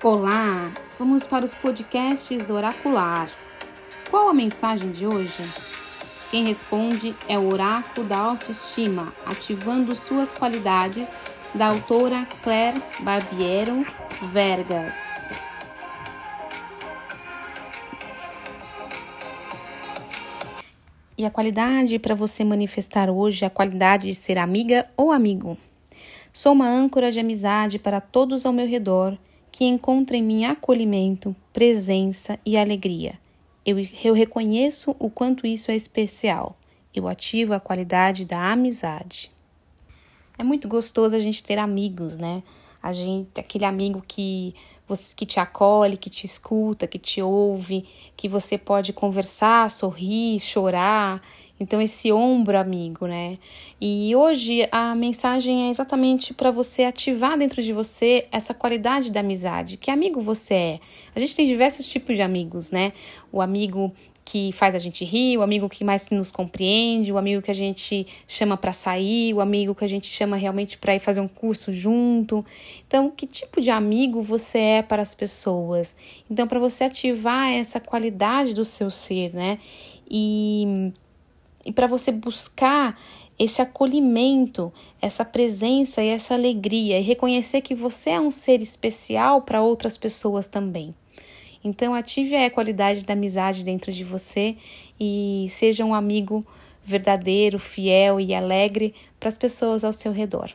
Olá, vamos para os podcasts Oracular. Qual a mensagem de hoje? Quem responde é o Oráculo da Autoestima, ativando suas qualidades, da autora Claire Barbiero Vergas. E a qualidade para você manifestar hoje é a qualidade de ser amiga ou amigo. Sou uma âncora de amizade para todos ao meu redor que encontra em mim acolhimento, presença e alegria. Eu, eu reconheço o quanto isso é especial. Eu ativo a qualidade da amizade. É muito gostoso a gente ter amigos, né? A gente, aquele amigo que você que te acolhe, que te escuta, que te ouve, que você pode conversar, sorrir, chorar então, esse ombro amigo, né? E hoje a mensagem é exatamente para você ativar dentro de você essa qualidade da amizade. Que amigo você é? A gente tem diversos tipos de amigos, né? O amigo que faz a gente rir, o amigo que mais nos compreende, o amigo que a gente chama para sair, o amigo que a gente chama realmente para ir fazer um curso junto. Então, que tipo de amigo você é para as pessoas? Então, para você ativar essa qualidade do seu ser, né? E e para você buscar esse acolhimento, essa presença e essa alegria e reconhecer que você é um ser especial para outras pessoas também. Então, ative a qualidade da amizade dentro de você e seja um amigo verdadeiro, fiel e alegre para as pessoas ao seu redor.